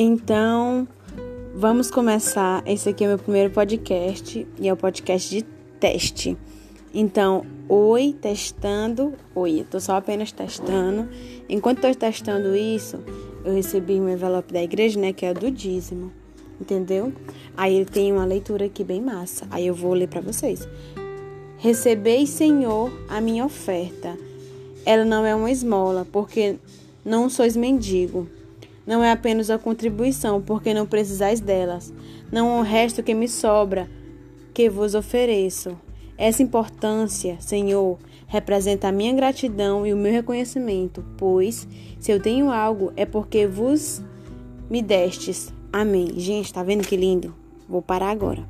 Então, vamos começar. Esse aqui é meu primeiro podcast e é o podcast de teste. Então, oi, testando. Oi, eu tô só apenas testando. Enquanto tô testando isso, eu recebi um envelope da igreja, né, que é do dízimo. Entendeu? Aí ele tem uma leitura aqui bem massa. Aí eu vou ler para vocês. Recebei, Senhor, a minha oferta. Ela não é uma esmola, porque não sois mendigo não é apenas a contribuição, porque não precisais delas. Não o resto que me sobra, que vos ofereço. Essa importância, Senhor, representa a minha gratidão e o meu reconhecimento, pois se eu tenho algo é porque vos me destes. Amém. Gente, tá vendo que lindo? Vou parar agora.